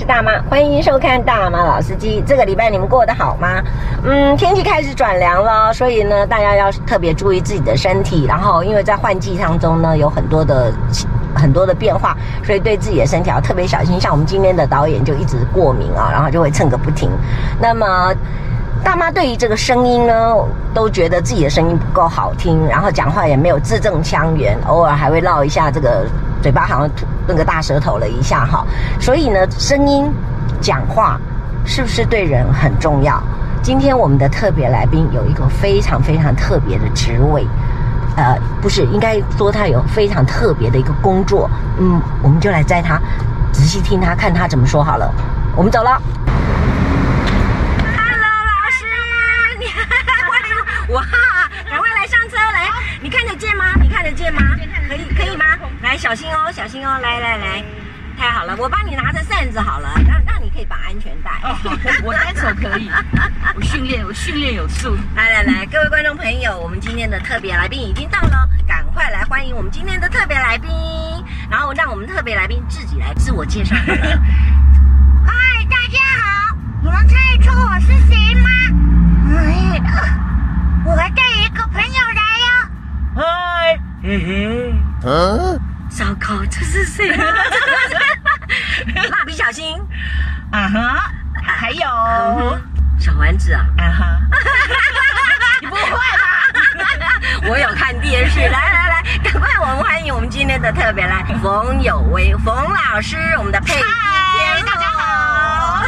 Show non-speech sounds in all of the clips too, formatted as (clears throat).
是大妈，欢迎收看大妈老司机。这个礼拜你们过得好吗？嗯，天气开始转凉了，所以呢，大家要特别注意自己的身体。然后，因为在换季当中呢，有很多的很多的变化，所以对自己的身体要特别小心。像我们今天的导演就一直过敏啊，然后就会蹭个不停。那么。大妈对于这个声音呢，都觉得自己的声音不够好听，然后讲话也没有字正腔圆，偶尔还会绕一下这个嘴巴，好像吐那个大舌头了一下哈。所以呢，声音讲话是不是对人很重要？今天我们的特别来宾有一个非常非常特别的职位，呃，不是，应该说他有非常特别的一个工作。嗯，我们就来摘他，仔细听他，看他怎么说好了。我们走了 hello 老师你。(laughs) 哇，赶快来上车来！你看得见吗？你看得见吗？可以可以吗？来，小心哦，小心哦！来来来，太好了，我帮你拿着扇子好了，让让你可以绑安全带。哦，好，我单手可以。(laughs) 我训练，我训练有素。来来来，各位观众朋友，我们今天的特别来宾已经到了，赶快来欢迎我们今天的特别来宾。然后让我们特别来宾自己来自我介绍。嗨，(laughs) 大家好，你们猜出我是谁吗？哎。我还带一个朋友来哟！嗨，嘿嘿，嗯，糟糕，这是谁？蜡笔小新，啊哈，还有。小丸子啊，啊哈，(laughs) 你不会吧？我有看电视，(laughs) 来来来，赶快我们欢迎我们今天的特别来冯有为冯老师，我们的配音嗨，大家好，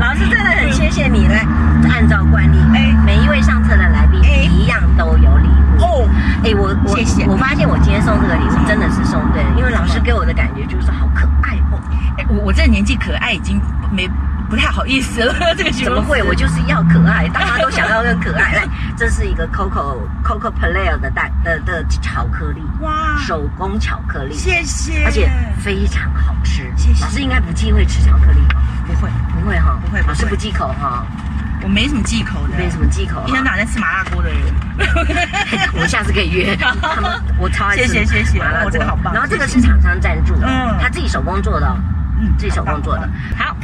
(laughs) 老师真的很谢谢你来，按照惯例，哎，每一位上车的来宾一样都有。哎，我我谢谢，我发现我今天送这个礼物真的是送对了，因为老师给我的感觉就是好可爱哦。哎，我我这个年纪可爱已经没不太好意思了。(laughs) 这个怎么会？我就是要可爱，大家都想要更可爱。来，这是一个 Coco Coco Play 的蛋的的巧克力，哇，手工巧克力，谢谢，而且非常好吃。谢谢。老师应该不忌讳吃巧克力吧？不会，不会哈，不会，老师不忌口哈。我没什么忌口的，没什么忌口，一天到晚在吃麻辣锅的人。(laughs) 我们下次可以约。(laughs) 他们，我超爱吃。谢谢谢谢，麻辣锅。真的好棒。然后这个是厂商赞助的，嗯，他自己手工做的，嗯，自己手工做的。好，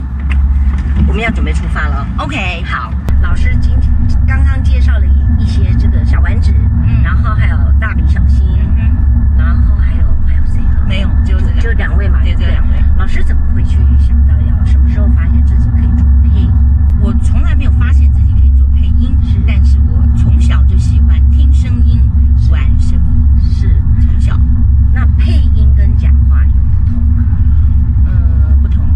我们要准备出发了。OK，好，老师今刚刚介绍了一一些这个小丸子，嗯，然后还有蜡笔小新，嗯，然后还有还有谁？没有，就就两位嘛，对，这两位。老师怎么会去想到要什么时候发现自己可以做配？我从来没有发现自己可以做配音，是，但是我从小就喜欢听声音、玩声音，是从小。那配音跟讲话有不同吗？呃，不同。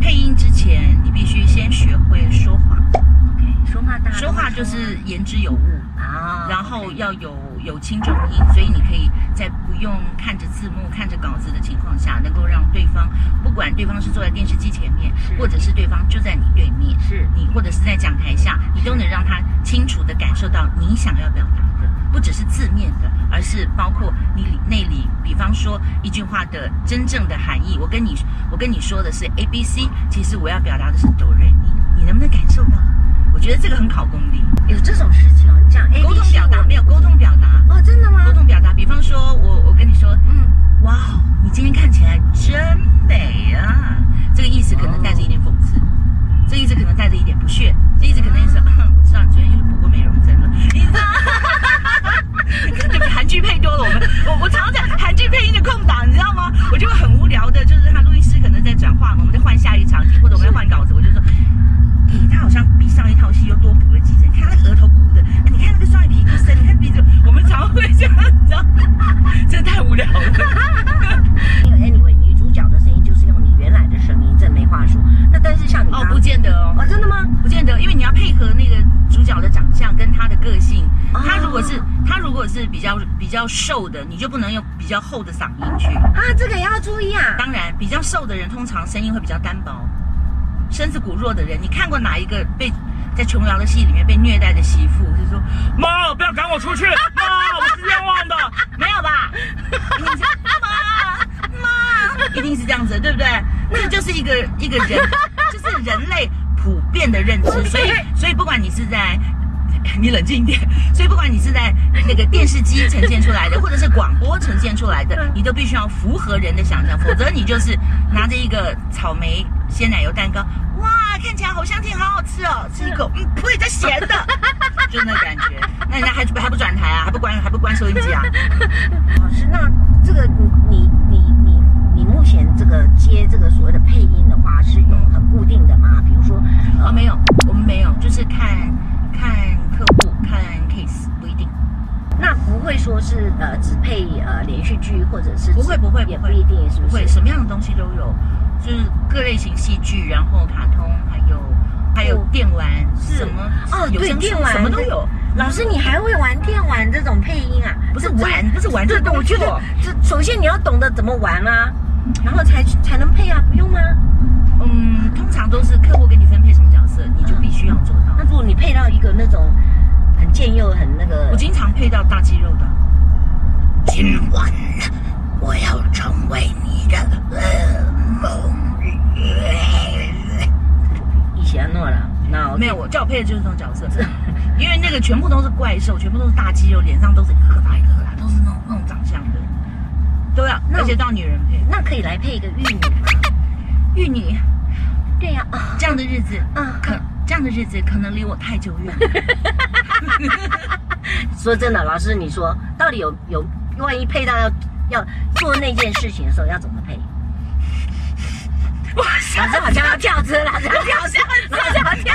配音之前你必须先学会说话。OK，说话大。说话就是言之有物啊，然后要有有轻重音，所以你可以在不用看着字幕、看着稿子的情况下，能够让对方，不管对方是坐在电视机前面，或者是对方就在你对面，是你或者是在讲台下，你都能让他清楚地感受到你想要表达的，不只是字面的，而是包括你里内里，比方说一句话的真正的含义。我跟你我跟你说的是 A B C，其实我要表达的是哆来咪，你能不能感受到？我觉得这个很考功力，有这种事情哦。你讲 A 沟通表达没有沟通表达哦，真的吗？沟通表达，比方说我我跟你说，嗯，哇，你今天看起来真美啊，这个意思可能带着一点讽刺，哦、这个意思可能带着一点不屑，这个、意思可能是，(laughs) 昨天又补过美容针了，你知道，对不起，韩剧配多了，我们我我常常在韩剧配音的较厚的嗓音去。啊，这个也要注意啊。当然，比较瘦的人通常声音会比较单薄。身子骨弱的人，你看过哪一个被在琼瑶的戏里面被虐待的媳妇？就说，妈，不要赶我出去，妈，我是冤枉的，(laughs) 没有吧？妈妈，一定是这样子，对不对？那就是一个一个人，就是人类普遍的认知。(laughs) 所以，所以不管你是在你冷静一点。所以不管你是在那个电视机呈现出来的，(laughs) 或者是广播呈现出来的，你都必须要符合人的想象，否则你就是拿着一个草莓鲜奶油蛋糕，哇，看起来好香甜，好好吃哦，吃一口，(laughs) 嗯，不会再咸的，(laughs) 就那感觉。那人家还还不转台啊，还不关还不关收音机啊？老师，那这个你你你你你目前这个接这个所谓的配音的话，是有很固定的吗？比如说，哦，没有，我们没有，会说是呃只配呃连续剧或者是不会不会也不一定是不是？会什么样的东西都有，就是各类型戏剧，然后卡通，还有还有电玩，是什么哦，对，电玩什么都有。老师，你还会玩电玩这种配音啊？不是玩，不是玩，对，我觉得这首先你要懂得怎么玩啊，然后才才能配啊，不用吗？嗯，通常都是客户给你分配什么角色，你就必须要做到。那如果你配到一个那种很健又很那个，我经常配到大肌肉的。今晚我要成为你的噩梦。(laughs) 以前诺了，那没有，我叫我配的就是这种角色。因为那个全部都是怪兽，全部都是大肌肉，脸上都是一颗大一颗大，都是那种那种长相的，都要，而且都要女人配。那可以来配一个玉女吗？玉女，对呀，啊，这样的日子，啊，可这样的日子可能离我太久远了。(laughs) 说真的，老师，你说到底有有，万一配到要要做那件事情的时候，要怎么配？哇，老师好像要跳车了，(laughs) 老师要跳车，老师要跳。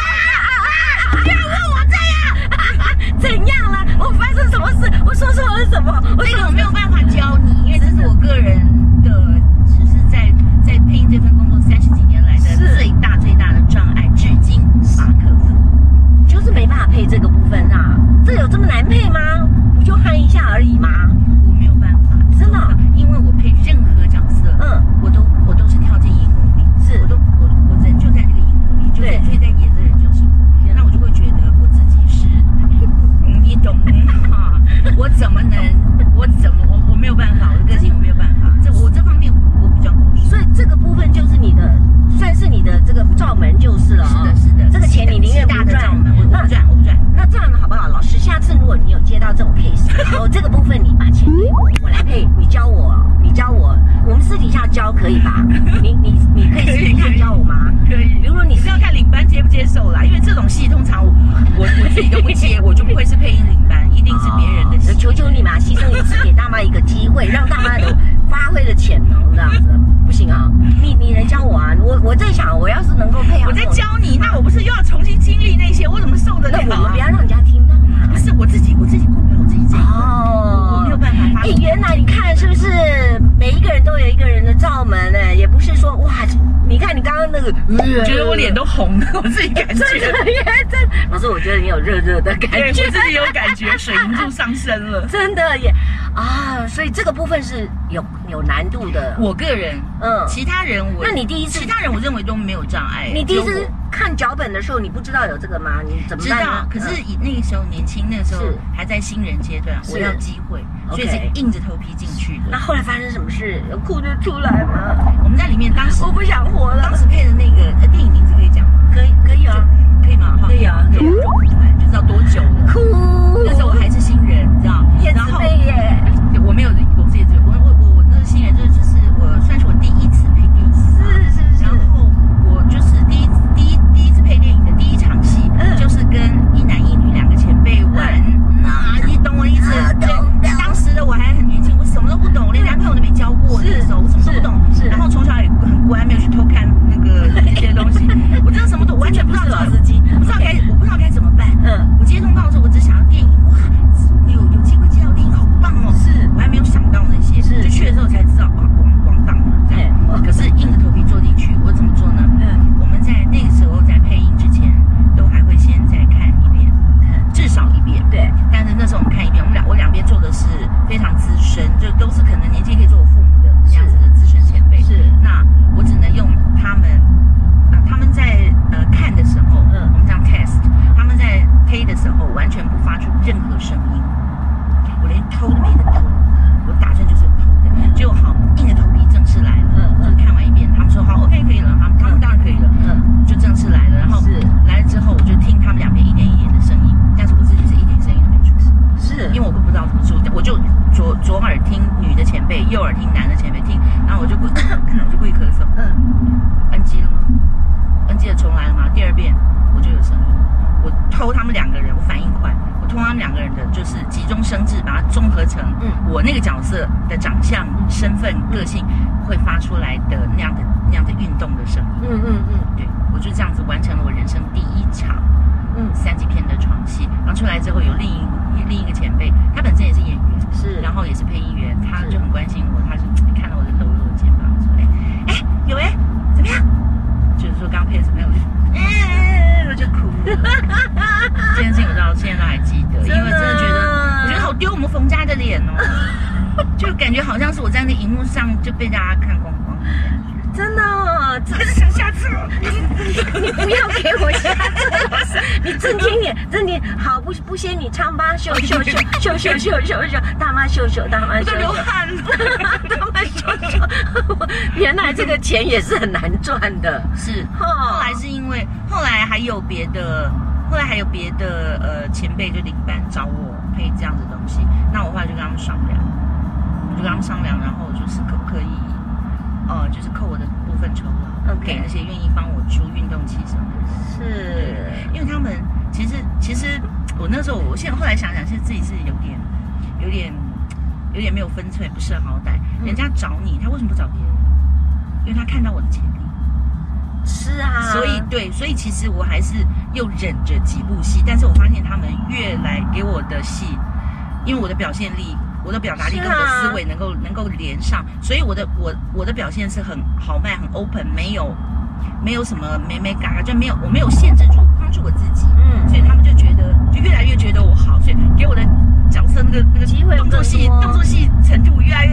不要问我这样，怎样了？我发生什么事？我说错了什么？我这个我没有办法教你，因为这是我个人的，就是在在配音这份工作三十几年来的最大最大的障碍，至今无法克服，就是没办法配这个部分啊。这有这么难配吗？不就焊一下而已吗？我没有办法，真的，因为我配任何角色，嗯，我都我都是跳进荧幕里，是，我都我我人就在那个荧幕里，就在就在演的人就是我，那我就会觉得我自己是，你懂吗？我怎么能，我怎么我我没有办法，我的个性我没有办法，这我这方面我比较保守，所以这个部分就是你的，算是你的这个罩门就是了。是的，是的，这个钱你宁愿不赚，我不赚，我不赚。那这样的好不好？老师，下次如果你有接到这种 case，然后这个部分你把钱给我，我来配，你教我，你教我，我们私底下教可以吧？你你你可以私底下教我吗？可以。比如说你是要看领班接不接受啦，因为这种戏通常我我我自己都不接，我就不会是配音领班，一定是别人的戏。求求你嘛，牺牲一次给大妈一个机会，让大妈都发挥的潜能，这样子不行啊？你你能教我啊？我我在想，我要是能够配好，我在教你，那我不是又要重新经历那些？我怎么受得了？我们不要让人家听到嘛。不是我自己，我自己过不了我自己这一关。哦，我没有办法。哎，原来你看是不是每一个人都有一个人的罩门呢？也不是说哇，你看你刚刚那个，我觉得我脸都红了，我自己感觉。真，老师，我觉得你有热热的感觉，我自己 (laughs) 有感觉，水银柱上升了，真的耶啊！所以这个部分是有有难度的。我个人，嗯，其他人我，那你第一次，其他人我认为都没有障碍。你第一次看脚本的时候，你不知道有这个吗？你怎么？知道，可是以那个时候年轻，那个时候还在新人阶段，我要机会，所以是硬着头皮进去的。那后来发生什么事？有哭得出来吗？我们在里面，当时我不想活了。当时配的那个呃电影名字可以讲吗？可以，可以啊，可以吗？可以啊，可以。就知道多久了。哭。那时候我还是新人，你知道？然后耶，我没有，我自己只有我我我我那个新人就是就是我算是我第一次配电影，是是是。然后我就是第一第一第一次配电影的第一场戏，就是跟一男一女两个前辈玩。那你懂我意思？对。当时的我还很年轻，我什么都不懂，连男朋友都没交过，那时候我什么都不懂。是。然后从小也很乖，没有去偷看那个这些东西。我真的什么都完全不知道老司机，不知道该我不知道该怎么办。嗯。我接通告的时候，我只想要电影哇，有有机会接到电影，好棒哦！是我还没有想。右耳听，男的前辈听，然后我就故，我就故意咳嗽，嗯，NG 了吗？NG 了，重来了吗？第二遍我就有声音，我偷他们两个人，我反应快，我偷他们两个人的就是急中生智，把它综合成我那个角色的长相、身份、个性会发出来的那样的那样的运动的声音。嗯嗯嗯，对，我就这样子完成了我人生第一场嗯三级片的床戏。然后出来之后，有另一另一个前辈，他本身也是演员，是然后也是配音员，他就很关心我，他就看到我的抖了我肩膀，说：“哎哎，有哎，怎么样？”就是说刚配的怎么样，我就就哭了。这件事情我到现在都还记得，因为真的觉得，我觉得好丢我们冯家的脸哦，就感觉好像是我在那荧幕上就被大家看光光的感觉。真的哦，真的想下次了。你不要给我下次，你正经点，正经好不不嫌你唱吧，秀秀秀秀秀秀秀秀，大妈秀秀，大妈秀秀，流汗。大妈秀秀，原来这个钱也是很难赚的。是，后来是因为后来还有别的，后来还有别的呃前辈就领班找我配这样的东西，那我后来就跟他们商量，我就跟他们商量，然后就是可不可以，呃，就是扣我的部分酬劳 OK 给那些愿意帮我出运动器什么的。是，因为他们其实其实我那时候，我现在后来想想，其实自己是有点有点有点没有分寸，不识好歹。嗯人家找你，他为什么不找别人？因为他看到我的潜力。是啊，所以对，所以其实我还是又忍着几部戏，但是我发现他们越来给我的戏，因为我的表现力、我的表达力跟我的思维能够、能够连上，所以我的我我的表现是很豪迈、很 open，没有没有什么没没嘎嘎，就没有我没有限制住、框住我自己，嗯。所以他们就觉得就越来越觉得我好，所以给我的角色那个那个机会动作戏动作戏程度越来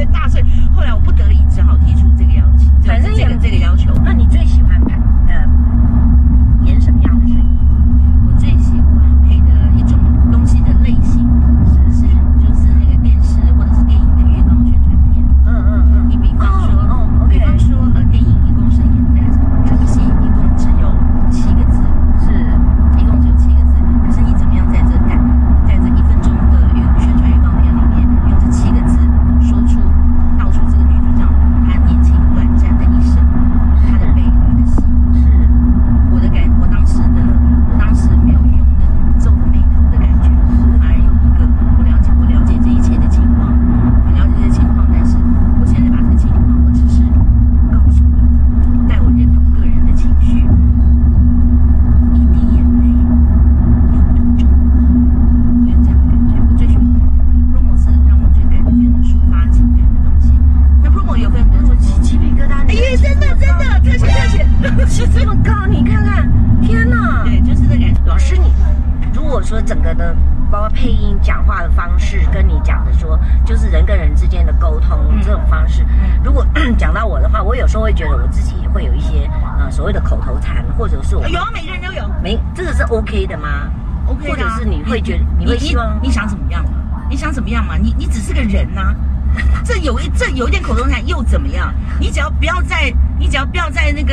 说整个的包括配音、讲话的方式，跟你讲的说，就是人跟人之间的沟通、嗯这种方式，嗯如果 (coughs) 讲到我的话，我有时候会觉得我自己也会有一些呃所谓的口头禅，或者是我有啊，每个人都有。没这个是 OK 的吗 OK 的啊或者是你会觉得你会希望你想怎么样嘛？你想怎么样嘛？你你只是个人呐、(laughs) 这有一这有一点口头禅又怎么样？你只要不要在你只要不要在那个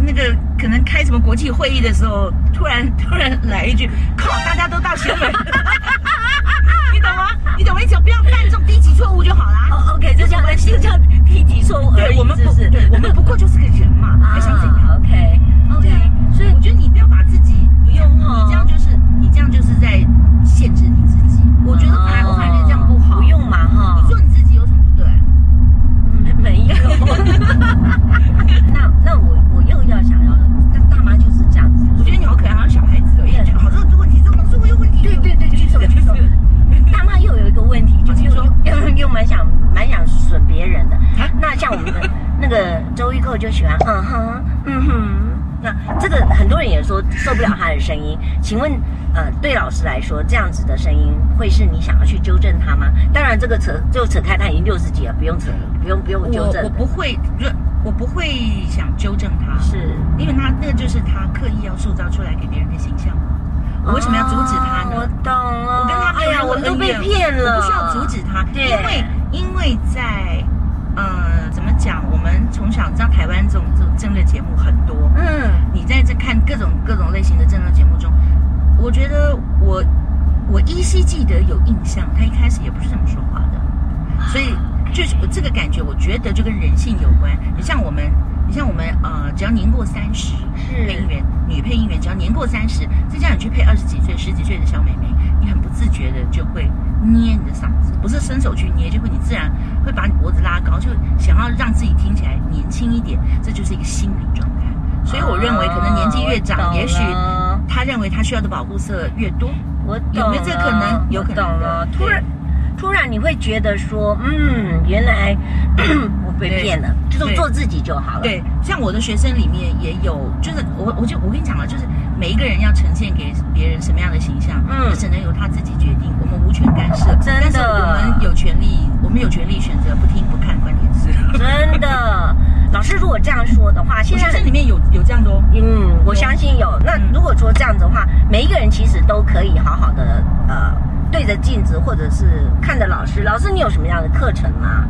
那个可能开什么国际会议的时候，突然 (laughs) 突然来一句靠，大家都到前门，(laughs) 你懂吗？你懂吗？你只要不要犯这种低级错误就好啦。哦，OK，这叫这叫低级错误而对，已，我们不我们不过就是个人嘛，还想怎样 OK，又又蛮想蛮想损别人的。那像我们的 (laughs) 那个周玉蔻就喜欢嗯哼嗯哼。那这个很多人也说受不了他的声音，请问呃，对老师来说，这样子的声音会是你想要去纠正他吗？当然，这个扯就扯开，他已经六十几了，不用扯，不用不用纠正。我我不会，我不会想纠正他，是因为他那个就是他刻意要塑造出来给别人的形象。我为什么要阻止他呢？哦、我懂了。我跟他哎呀，我们都被骗了。我不需要阻止他，对，因为因为在呃怎么讲，我们从小知道台湾这种这种政论节目很多，嗯，你在这看各种各种类型的政论节目中，我觉得我我依稀记得有印象，他一开始也不是这么说话就是这个感觉，我觉得就跟人性有关。你像我们，你像我们，呃，只要年过三十，配音员、女配音员，只要年过三十，再加上你去配二十几岁、十几岁的小妹妹，你很不自觉的就会捏你的嗓子，不是伸手去捏，就会你自然会把你脖子拉高，就想要让自己听起来年轻一点，这就是一个心理状态。所以我认为，可能年纪越长，也许他认为他需要的保护色越多。我有没有这可能？有可能的。突然。突然你会觉得说，嗯，原来 (clears throat) 我被骗了，就是做自己就好了。对，像我的学生里面也有，就是我我就我跟你讲了，就是每一个人要呈现给别人什么样的形象，嗯，只能由他自己决定，我们无权干涉。真的，但是我们有权利，我们有权利选择不听不看关键是。真的，(laughs) 老师如果这样说的话，现在学生里面有有这样的哦。嗯，我相信有。那如果说这样子的话，每一个人其实都可以好好的呃。对着镜子，或者是看着老师。老师，你有什么样的课程吗？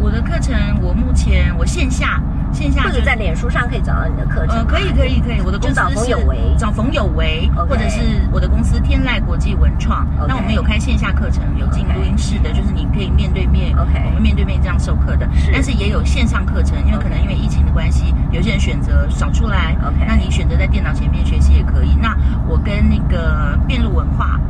我的课程，我目前我线下线下，或者在脸书上可以找到你的课程。呃，可以可以可以，我的公司找冯有为，找冯有为，或者是我的公司天籁国际文创。那我们有开线下课程，有进录音室的，就是你可以面对面，OK，我们面对面这样授课的。但是也有线上课程，因为可能因为疫情的关系，有些人选择少出来，OK，那你选择在电脑前面学习也可以。那我跟那个辩路文化。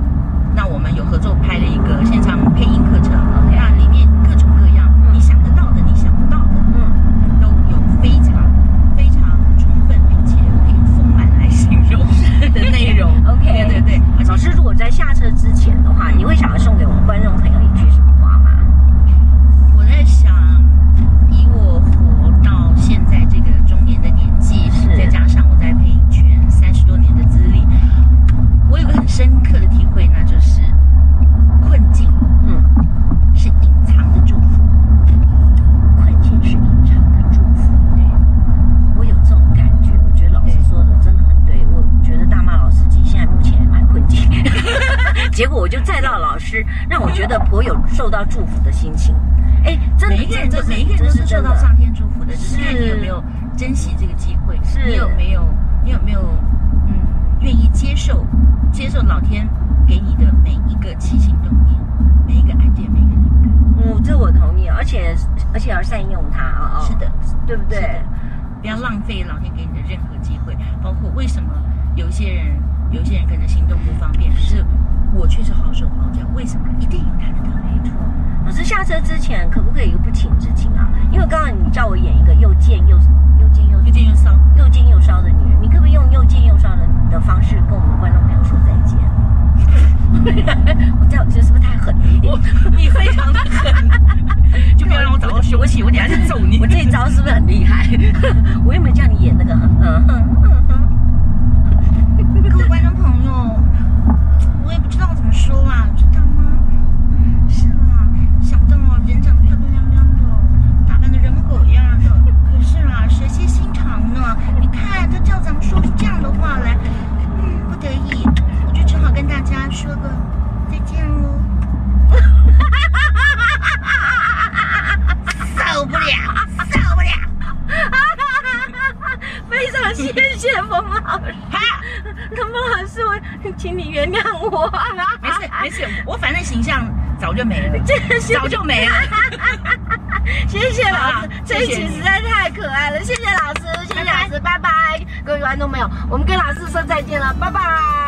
那我们有合作拍了一个现场配音课程.那里面各种各样，你想得到的，你想不到的，嗯，都有非常非常充分并且可以丰满来形容的内容。OK，对对对。老师，如果在下车之前的话，你会想要送给我们观众朋友一句什么话吗？我在想，以我活到现在这个中年的年纪，是再加上我在配音圈三十多年的资历，我有个很深刻的体会，那就是。结果我就载到老师，让我觉得颇有受到祝福的心情。哎，真的，每一个人都每一个人都是受到上天祝福的，只是看你有没有珍惜这个机会，是你有没有你有没有嗯愿意接受接受老天给你的每一个起心动念，每一个 idea，每一个灵感。嗯，这我同意，而且而且要善用它啊。是的，对不对？不要浪费老天给你的任何机会，包括为什么有些人有些人可能行动不方便，可是。我确实好手好脚，为什么一定有他的道理？没错。老师下车之前可不可以有不情之请啊？因为刚刚你叫我演一个又贱又又贱又又贱又骚又贱又骚的女人，你可不可以用又贱又骚的的方式跟我们观众朋友说再见？(laughs) 我这样觉得是不是太狠了一点？你非常的狠，(laughs) 就不要让我找到凶器，我等下就揍你。(laughs) 我这一招是不是很厉害？我有没有叫你演那个很嗯哼嗯哼？各位观众朋友。我也不知道怎么说啊，知道吗？是啦，想不到人长得漂漂亮亮的，打扮的人模狗样的，可是啊，蛇蝎心肠呢。你看他叫咱们说出这样的话来，嗯，不得已，我就只好跟大家说个再见喽。(laughs) 受不了，受不了！(laughs) 非常谢谢冯老师。那么老师，我请你原谅我。没事没事，我反正形象早就没了，早就没了。(laughs) 谢谢老师，这一期实在太可爱了。谢谢老师，谢谢老师，拜拜。各位观众朋友，我们跟老师说再见了，拜拜。